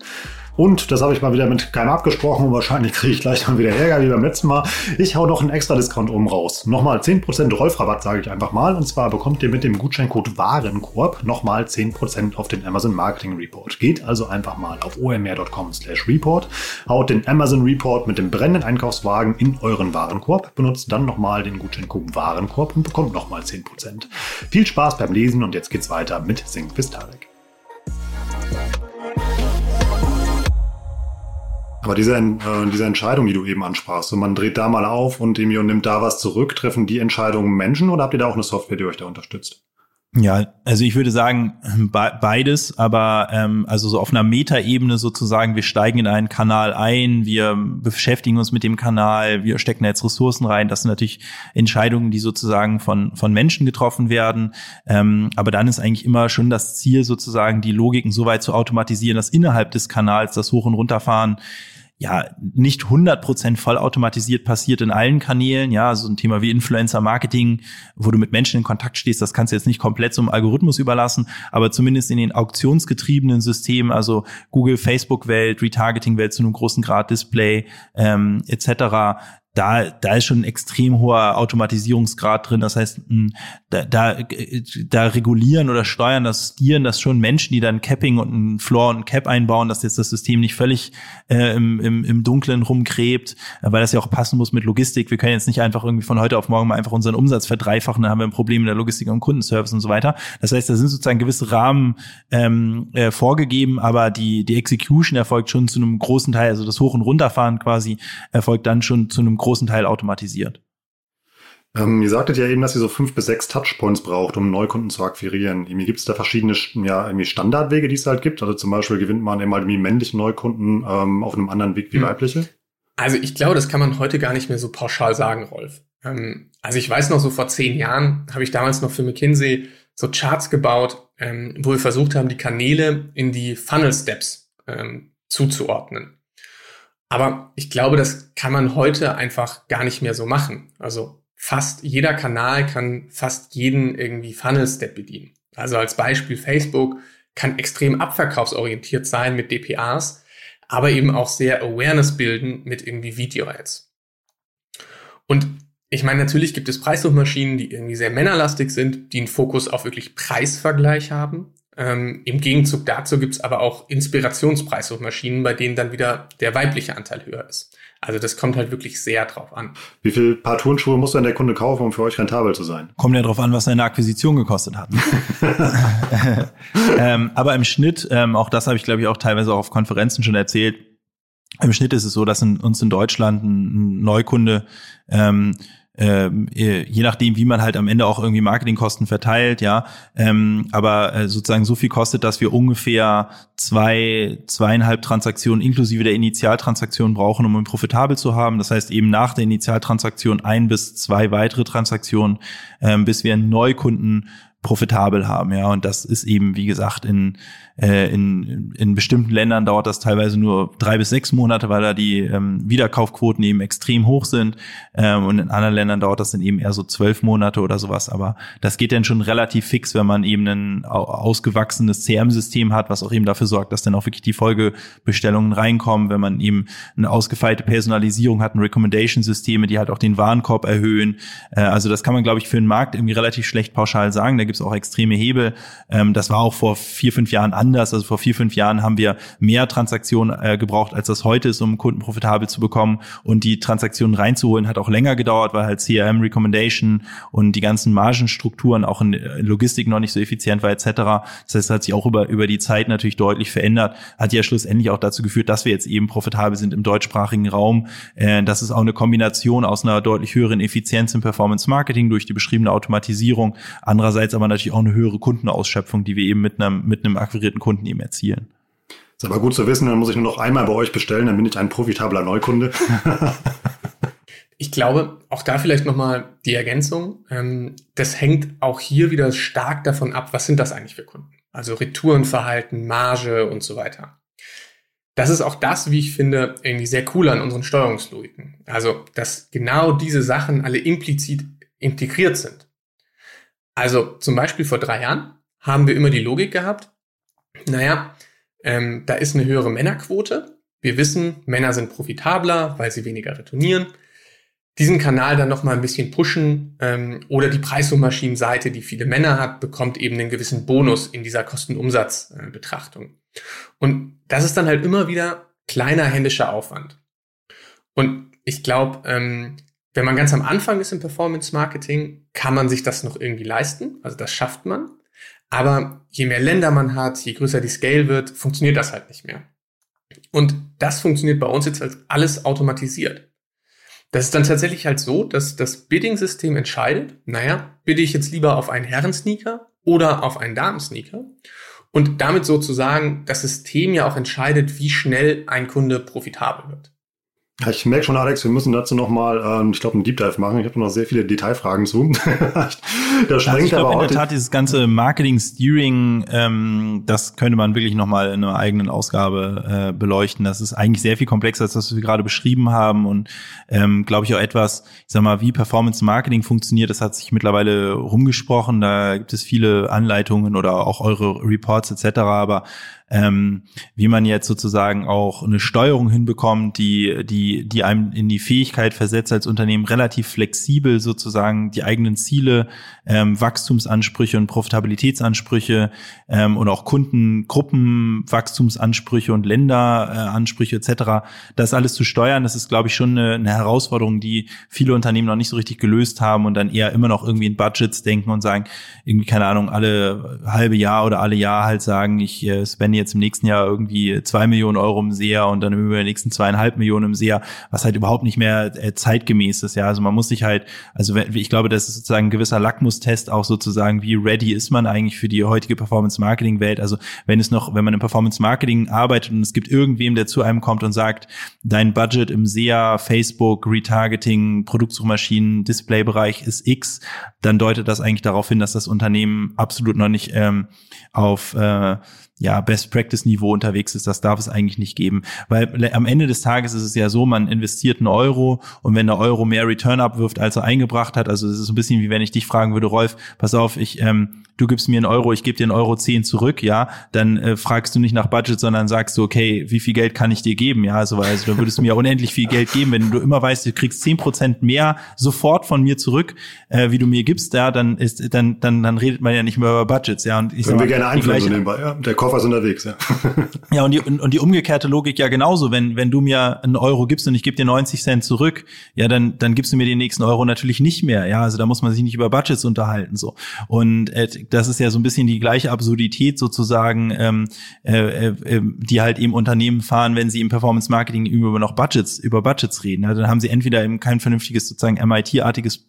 Und das habe ich mal wieder mit keinem abgesprochen und wahrscheinlich kriege ich gleich mal wieder Ärger wie beim letzten Mal. Ich hau noch einen extra Discount oben raus. Nochmal 10% Rolfrabatt, sage ich einfach mal. Und zwar bekommt ihr mit dem Gutscheincode Warenkorb nochmal 10% auf den Amazon Marketing Report. Geht also einfach mal auf omr.com slash report, haut den Amazon Report mit dem brennenden Einkaufswagen in euren Warenkorb, benutzt dann nochmal den Gutscheincode Warenkorb und bekommt nochmal 10%. Viel Spaß beim Lesen und jetzt geht's weiter mit Sing bis Tarek. Aber diese, äh, diese Entscheidung, die du eben ansprachst, so man dreht da mal auf und Emio nimmt da was zurück, treffen die Entscheidungen Menschen oder habt ihr da auch eine Software, die euch da unterstützt? Ja, also ich würde sagen be beides, aber ähm, also so auf einer Metaebene sozusagen, wir steigen in einen Kanal ein, wir beschäftigen uns mit dem Kanal, wir stecken jetzt Ressourcen rein. Das sind natürlich Entscheidungen, die sozusagen von von Menschen getroffen werden. Ähm, aber dann ist eigentlich immer schon das Ziel sozusagen, die Logiken so weit zu automatisieren, dass innerhalb des Kanals das Hoch- und Runterfahren ja nicht 100% vollautomatisiert passiert in allen Kanälen. Ja, so ein Thema wie Influencer Marketing, wo du mit Menschen in Kontakt stehst, das kannst du jetzt nicht komplett zum Algorithmus überlassen, aber zumindest in den auktionsgetriebenen Systemen, also Google, Facebook-Welt, Retargeting-Welt zu einem großen Grad, Display ähm, etc., da, da ist schon ein extrem hoher Automatisierungsgrad drin. Das heißt, da, da, da regulieren oder steuern das, stieren das schon Menschen, die dann Capping und ein Floor und ein Cap einbauen, dass jetzt das System nicht völlig äh, im, im, im Dunkeln rumgräbt, weil das ja auch passen muss mit Logistik. Wir können jetzt nicht einfach irgendwie von heute auf morgen mal einfach unseren Umsatz verdreifachen, dann haben wir ein Problem in der Logistik und Kundenservice und so weiter. Das heißt, da sind sozusagen gewisse Rahmen ähm, äh, vorgegeben, aber die, die Execution erfolgt schon zu einem großen Teil, also das Hoch- und Runterfahren quasi erfolgt dann schon zu einem großen großen Teil automatisiert. Ähm, ihr sagtet ja eben, dass ihr so fünf bis sechs Touchpoints braucht, um Neukunden zu akquirieren. Gibt es da verschiedene ja, irgendwie Standardwege, die es halt gibt? Also zum Beispiel gewinnt man eben halt männliche Neukunden ähm, auf einem anderen Weg wie hm. weibliche? Also ich glaube, das kann man heute gar nicht mehr so pauschal sagen, Rolf. Ähm, also ich weiß noch, so vor zehn Jahren habe ich damals noch für McKinsey so Charts gebaut, ähm, wo wir versucht haben, die Kanäle in die Funnel Steps ähm, zuzuordnen. Aber ich glaube, das kann man heute einfach gar nicht mehr so machen. Also fast jeder Kanal kann fast jeden irgendwie Funnel-Step bedienen. Also als Beispiel Facebook kann extrem abverkaufsorientiert sein mit DPAs, aber eben auch sehr Awareness bilden mit irgendwie Video-Ads. Und ich meine, natürlich gibt es Preissuchmaschinen, die irgendwie sehr männerlastig sind, die einen Fokus auf wirklich Preisvergleich haben. Ähm, Im Gegenzug dazu gibt's aber auch Inspirationspreissuchmaschinen, bei denen dann wieder der weibliche Anteil höher ist. Also das kommt halt wirklich sehr drauf an. Wie viel Paar Turnschuhe muss denn der Kunde kaufen, um für euch rentabel zu sein? Kommt ja drauf an, was seine Akquisition gekostet hat. ähm, aber im Schnitt, ähm, auch das habe ich glaube ich auch teilweise auch auf Konferenzen schon erzählt, im Schnitt ist es so, dass in, uns in Deutschland ein Neukunde ähm, ähm, äh, je nachdem, wie man halt am Ende auch irgendwie Marketingkosten verteilt, ja. Ähm, aber äh, sozusagen so viel kostet, dass wir ungefähr zwei, zweieinhalb Transaktionen inklusive der Initialtransaktion brauchen, um ihn profitabel zu haben. Das heißt eben nach der Initialtransaktion ein bis zwei weitere Transaktionen, ähm, bis wir einen Neukunden profitabel haben, ja. Und das ist eben, wie gesagt, in äh, in, in bestimmten Ländern dauert das teilweise nur drei bis sechs Monate, weil da die ähm, Wiederkaufquoten eben extrem hoch sind. Ähm, und in anderen Ländern dauert das dann eben eher so zwölf Monate oder sowas. Aber das geht dann schon relativ fix, wenn man eben ein ausgewachsenes CM-System hat, was auch eben dafür sorgt, dass dann auch wirklich die Folgebestellungen reinkommen, wenn man eben eine ausgefeilte Personalisierung hat, ein Recommendation-Systeme, die halt auch den Warenkorb erhöhen. Äh, also das kann man, glaube ich, für den Markt irgendwie relativ schlecht pauschal sagen. Da gibt es auch extreme Hebel. Ähm, das war auch vor vier, fünf Jahren anders. Also vor vier, fünf Jahren haben wir mehr Transaktionen äh, gebraucht, als das heute ist, um Kunden profitabel zu bekommen. Und die Transaktionen reinzuholen hat auch länger gedauert, weil halt CRM Recommendation und die ganzen Margenstrukturen auch in Logistik noch nicht so effizient war etc. Das heißt, hat sich auch über, über die Zeit natürlich deutlich verändert. Hat ja schlussendlich auch dazu geführt, dass wir jetzt eben profitabel sind im deutschsprachigen Raum. Äh, das ist auch eine Kombination aus einer deutlich höheren Effizienz im Performance Marketing durch die beschriebene Automatisierung. Andererseits aber natürlich auch eine höhere Kundenausschöpfung, die wir eben mit einem, mit einem akquirierten Kunden eben erzielen. Ist aber gut zu wissen, dann muss ich nur noch einmal bei euch bestellen, dann bin ich ein profitabler Neukunde. ich glaube, auch da vielleicht nochmal die Ergänzung. Ähm, das hängt auch hier wieder stark davon ab, was sind das eigentlich für Kunden? Also Retourenverhalten, Marge und so weiter. Das ist auch das, wie ich finde, irgendwie sehr cool an unseren Steuerungslogiken. Also, dass genau diese Sachen alle implizit integriert sind. Also zum Beispiel vor drei Jahren haben wir immer die Logik gehabt, naja, ähm, da ist eine höhere Männerquote. Wir wissen, Männer sind profitabler, weil sie weniger retournieren. Diesen Kanal dann noch mal ein bisschen pushen ähm, oder die Preissuchmaschinenseite, die viele Männer hat, bekommt eben einen gewissen Bonus in dieser Kostenumsatzbetrachtung. Und das ist dann halt immer wieder kleiner händischer Aufwand. Und ich glaube, ähm, wenn man ganz am Anfang ist im Performance Marketing, kann man sich das noch irgendwie leisten. Also das schafft man. Aber je mehr Länder man hat, je größer die Scale wird, funktioniert das halt nicht mehr. Und das funktioniert bei uns jetzt als alles automatisiert. Das ist dann tatsächlich halt so, dass das Bidding-System entscheidet, naja, bitte ich jetzt lieber auf einen Herrensneaker oder auf einen Damensneaker? Und damit sozusagen das System ja auch entscheidet, wie schnell ein Kunde profitabel wird. Ich merke schon, Alex, wir müssen dazu nochmal, ähm, ich glaube, einen Deep Dive machen. Ich habe noch sehr viele Detailfragen zu. da sprengt also ich glaube in der Tat dieses ganze Marketing-Steering, ähm, das könnte man wirklich nochmal in einer eigenen Ausgabe äh, beleuchten. Das ist eigentlich sehr viel komplexer als das, was wir gerade beschrieben haben und ähm, glaube ich auch etwas, ich sag mal, wie Performance-Marketing funktioniert. Das hat sich mittlerweile rumgesprochen. Da gibt es viele Anleitungen oder auch eure Reports etc. Aber ähm, wie man jetzt sozusagen auch eine Steuerung hinbekommt, die, die, die einem in die Fähigkeit versetzt, als Unternehmen relativ flexibel sozusagen die eigenen Ziele, ähm, Wachstumsansprüche und Profitabilitätsansprüche ähm, und auch Kundengruppen, Wachstumsansprüche und Länderansprüche äh, etc. Das alles zu steuern, das ist, glaube ich, schon eine, eine Herausforderung, die viele Unternehmen noch nicht so richtig gelöst haben und dann eher immer noch irgendwie in Budgets denken und sagen, irgendwie, keine Ahnung, alle halbe Jahr oder alle Jahr halt sagen, ich äh, spende jetzt im nächsten Jahr irgendwie zwei Millionen Euro im SEA und dann über die nächsten zweieinhalb Millionen im SEA, was halt überhaupt nicht mehr äh, zeitgemäß ist. Ja, also man muss sich halt, also ich glaube, das ist sozusagen ein gewisser Lackmustest auch sozusagen, wie ready ist man eigentlich für die heutige Performance Marketing Welt. Also wenn es noch, wenn man im Performance Marketing arbeitet und es gibt irgendwem, der zu einem kommt und sagt, dein Budget im SEA, Facebook, Retargeting, Produktsuchmaschinen, Displaybereich ist X, dann deutet das eigentlich darauf hin, dass das Unternehmen absolut noch nicht ähm, auf äh, ja, Best Practice Niveau unterwegs ist, das darf es eigentlich nicht geben. Weil am Ende des Tages ist es ja so, man investiert einen Euro und wenn der Euro mehr Return abwirft, als er eingebracht hat, also es ist ein bisschen wie wenn ich dich fragen würde, Rolf, pass auf, ich ähm, du gibst mir einen Euro, ich gebe dir einen Euro zehn zurück, ja, dann äh, fragst du nicht nach Budget, sondern sagst du, okay, wie viel Geld kann ich dir geben, ja, also, also dann würdest du mir unendlich viel Geld geben, wenn du immer weißt, du kriegst zehn Prozent mehr sofort von mir zurück, äh, wie du mir gibst, ja, dann ist, dann, dann, dann redet man ja nicht mehr über Budgets, ja, und ich Können sag wir gerne einführen so nebenbei, ja, der Koffer ist unterwegs, ja. ja, und die, und die umgekehrte Logik ja genauso, wenn, wenn du mir einen Euro gibst und ich gebe dir 90 Cent zurück, ja, dann, dann gibst du mir den nächsten Euro natürlich nicht mehr, ja, also da muss man sich nicht über Budgets unterhalten, so. Und äh, das ist ja so ein bisschen die gleiche Absurdität sozusagen, ähm, äh, äh, die halt eben Unternehmen fahren, wenn sie im Performance Marketing über noch Budgets, über Budgets reden. Also dann haben sie entweder eben kein vernünftiges sozusagen MIT-artiges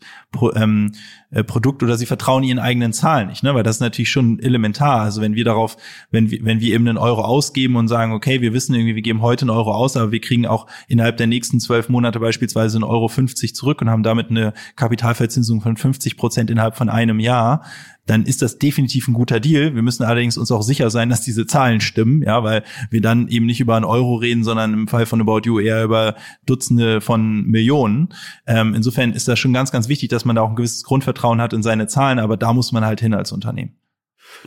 ähm, äh, Produkt oder sie vertrauen ihren eigenen Zahlen nicht, ne? Weil das ist natürlich schon elementar. Also wenn wir darauf, wenn wir, wenn wir eben einen Euro ausgeben und sagen, okay, wir wissen irgendwie, wir geben heute einen Euro aus, aber wir kriegen auch innerhalb der nächsten zwölf Monate beispielsweise einen Euro 50 zurück und haben damit eine Kapitalverzinsung von 50 Prozent innerhalb von einem Jahr, dann ist das definitiv ein guter Deal. Wir müssen allerdings uns auch sicher sein, dass diese Zahlen stimmen, ja, weil wir dann eben nicht über einen Euro reden, sondern im Fall von About You eher über Dutzende von Millionen. Ähm, insofern ist das schon ganz, ganz wichtig, dass man da auch ein gewisses Grundvertrauen hat in seine Zahlen, aber da muss man halt hin als Unternehmen.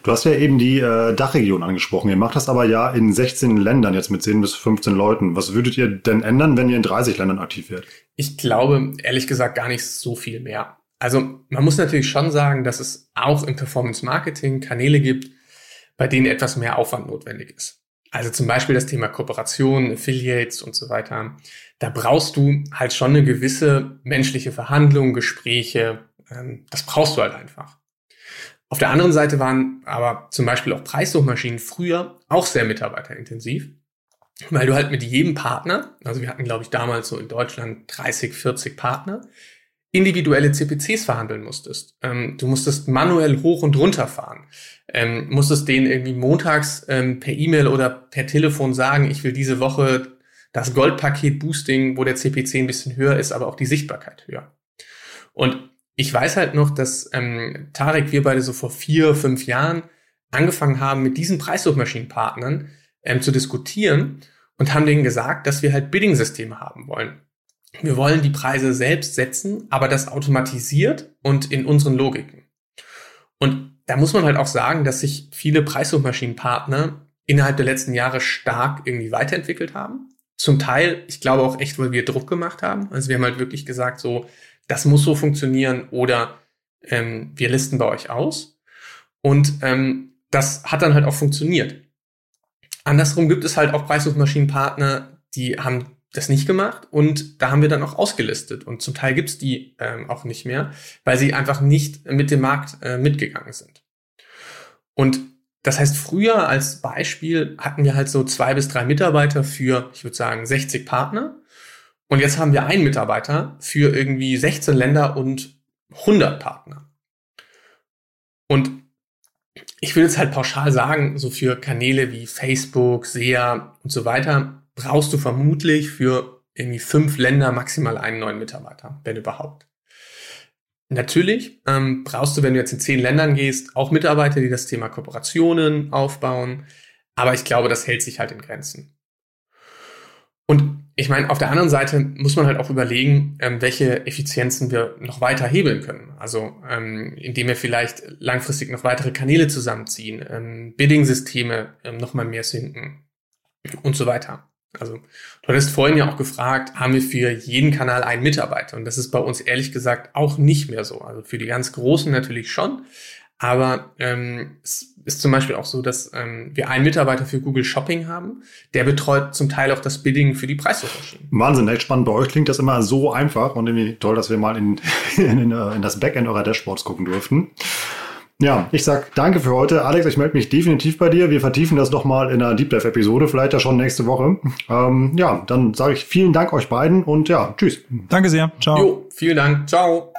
Du hast ja eben die äh, Dachregion angesprochen. Ihr macht das aber ja in 16 Ländern jetzt mit 10 bis 15 Leuten. Was würdet ihr denn ändern, wenn ihr in 30 Ländern aktiv wärt? Ich glaube, ehrlich gesagt, gar nicht so viel mehr. Also man muss natürlich schon sagen, dass es auch im Performance Marketing Kanäle gibt, bei denen etwas mehr Aufwand notwendig ist. Also zum Beispiel das Thema Kooperation, Affiliates und so weiter. Da brauchst du halt schon eine gewisse menschliche Verhandlung, Gespräche. Ähm, das brauchst du halt einfach. Auf der anderen Seite waren aber zum Beispiel auch Preissuchmaschinen früher auch sehr mitarbeiterintensiv, weil du halt mit jedem Partner, also wir hatten glaube ich damals so in Deutschland 30, 40 Partner, individuelle CPCs verhandeln musstest. Ähm, du musstest manuell hoch und runter fahren. Ähm, musstest denen irgendwie montags ähm, per E-Mail oder per Telefon sagen, ich will diese Woche das Goldpaket Boosting, wo der CPC ein bisschen höher ist, aber auch die Sichtbarkeit höher. Und ich weiß halt noch, dass ähm, Tarek, wir beide so vor vier, fünf Jahren angefangen haben, mit diesen Preissuchmaschinenpartnern ähm, zu diskutieren und haben denen gesagt, dass wir halt Bidding-Systeme haben wollen. Wir wollen die Preise selbst setzen, aber das automatisiert und in unseren Logiken. Und da muss man halt auch sagen, dass sich viele Preissuchmaschinenpartner innerhalb der letzten Jahre stark irgendwie weiterentwickelt haben. Zum Teil, ich glaube auch echt, weil wir Druck gemacht haben. Also wir haben halt wirklich gesagt, so, das muss so funktionieren oder ähm, wir listen bei euch aus. Und ähm, das hat dann halt auch funktioniert. Andersrum gibt es halt auch Preissuchmaschinenpartner, die haben das nicht gemacht und da haben wir dann auch ausgelistet und zum Teil gibt's die ähm, auch nicht mehr, weil sie einfach nicht mit dem Markt äh, mitgegangen sind. Und das heißt, früher als Beispiel hatten wir halt so zwei bis drei Mitarbeiter für, ich würde sagen, 60 Partner. Und jetzt haben wir einen Mitarbeiter für irgendwie 16 Länder und 100 Partner. Und ich will jetzt halt pauschal sagen, so für Kanäle wie Facebook, SEA und so weiter, brauchst du vermutlich für irgendwie fünf Länder maximal einen neuen Mitarbeiter, wenn überhaupt. Natürlich ähm, brauchst du, wenn du jetzt in zehn Ländern gehst, auch Mitarbeiter, die das Thema Kooperationen aufbauen. Aber ich glaube, das hält sich halt in Grenzen. Und ich meine, auf der anderen Seite muss man halt auch überlegen, ähm, welche Effizienzen wir noch weiter hebeln können. Also ähm, indem wir vielleicht langfristig noch weitere Kanäle zusammenziehen, ähm, Bidding-Systeme ähm, noch mal mehr sinken und so weiter. Also du hattest vorhin ja auch gefragt, haben wir für jeden Kanal einen Mitarbeiter? Und das ist bei uns ehrlich gesagt auch nicht mehr so. Also für die ganz Großen natürlich schon. Aber ähm, es ist zum Beispiel auch so, dass ähm, wir einen Mitarbeiter für Google Shopping haben, der betreut zum Teil auch das Bidding für die Preissuchmaschinen. Wahnsinn, echt spannend. Bei euch klingt das immer so einfach und irgendwie toll, dass wir mal in, in, in das Backend eurer Dashboards gucken durften. Ja, ich sag danke für heute. Alex, ich melde mich definitiv bei dir. Wir vertiefen das nochmal in einer Deep Dive-Episode, vielleicht ja schon nächste Woche. Ähm, ja, dann sage ich vielen Dank euch beiden und ja, tschüss. Danke sehr. Ciao. Jo, vielen Dank. Ciao.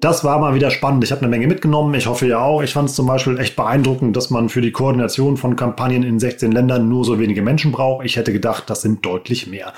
Das war mal wieder spannend. Ich habe eine Menge mitgenommen. Ich hoffe ja auch. Ich fand es zum Beispiel echt beeindruckend, dass man für die Koordination von Kampagnen in 16 Ländern nur so wenige Menschen braucht. Ich hätte gedacht, das sind deutlich mehr.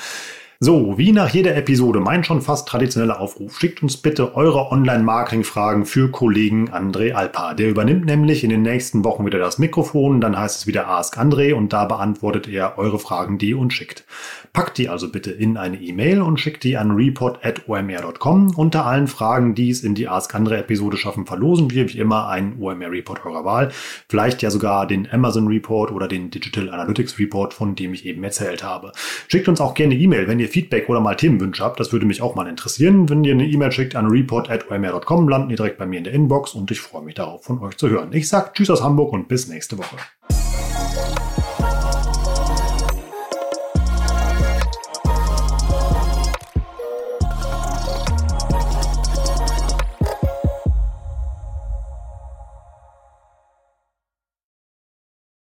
So, wie nach jeder Episode mein schon fast traditioneller Aufruf, schickt uns bitte eure Online-Marketing-Fragen für Kollegen André Alpa. Der übernimmt nämlich in den nächsten Wochen wieder das Mikrofon, dann heißt es wieder Ask André und da beantwortet er eure Fragen, die ihr uns schickt. Packt die also bitte in eine E-Mail und schickt die an report.omr.com. Unter allen Fragen, die es in die Ask Andre Episode schaffen, verlosen wir wie immer einen OMR Report eurer Wahl. Vielleicht ja sogar den Amazon Report oder den Digital Analytics Report, von dem ich eben erzählt habe. Schickt uns auch gerne E-Mail, wenn ihr Feedback oder mal Themenwünsche habt. Das würde mich auch mal interessieren. Wenn ihr eine E-Mail schickt an report.omr.com, landen die direkt bei mir in der Inbox und ich freue mich darauf, von euch zu hören. Ich sag Tschüss aus Hamburg und bis nächste Woche.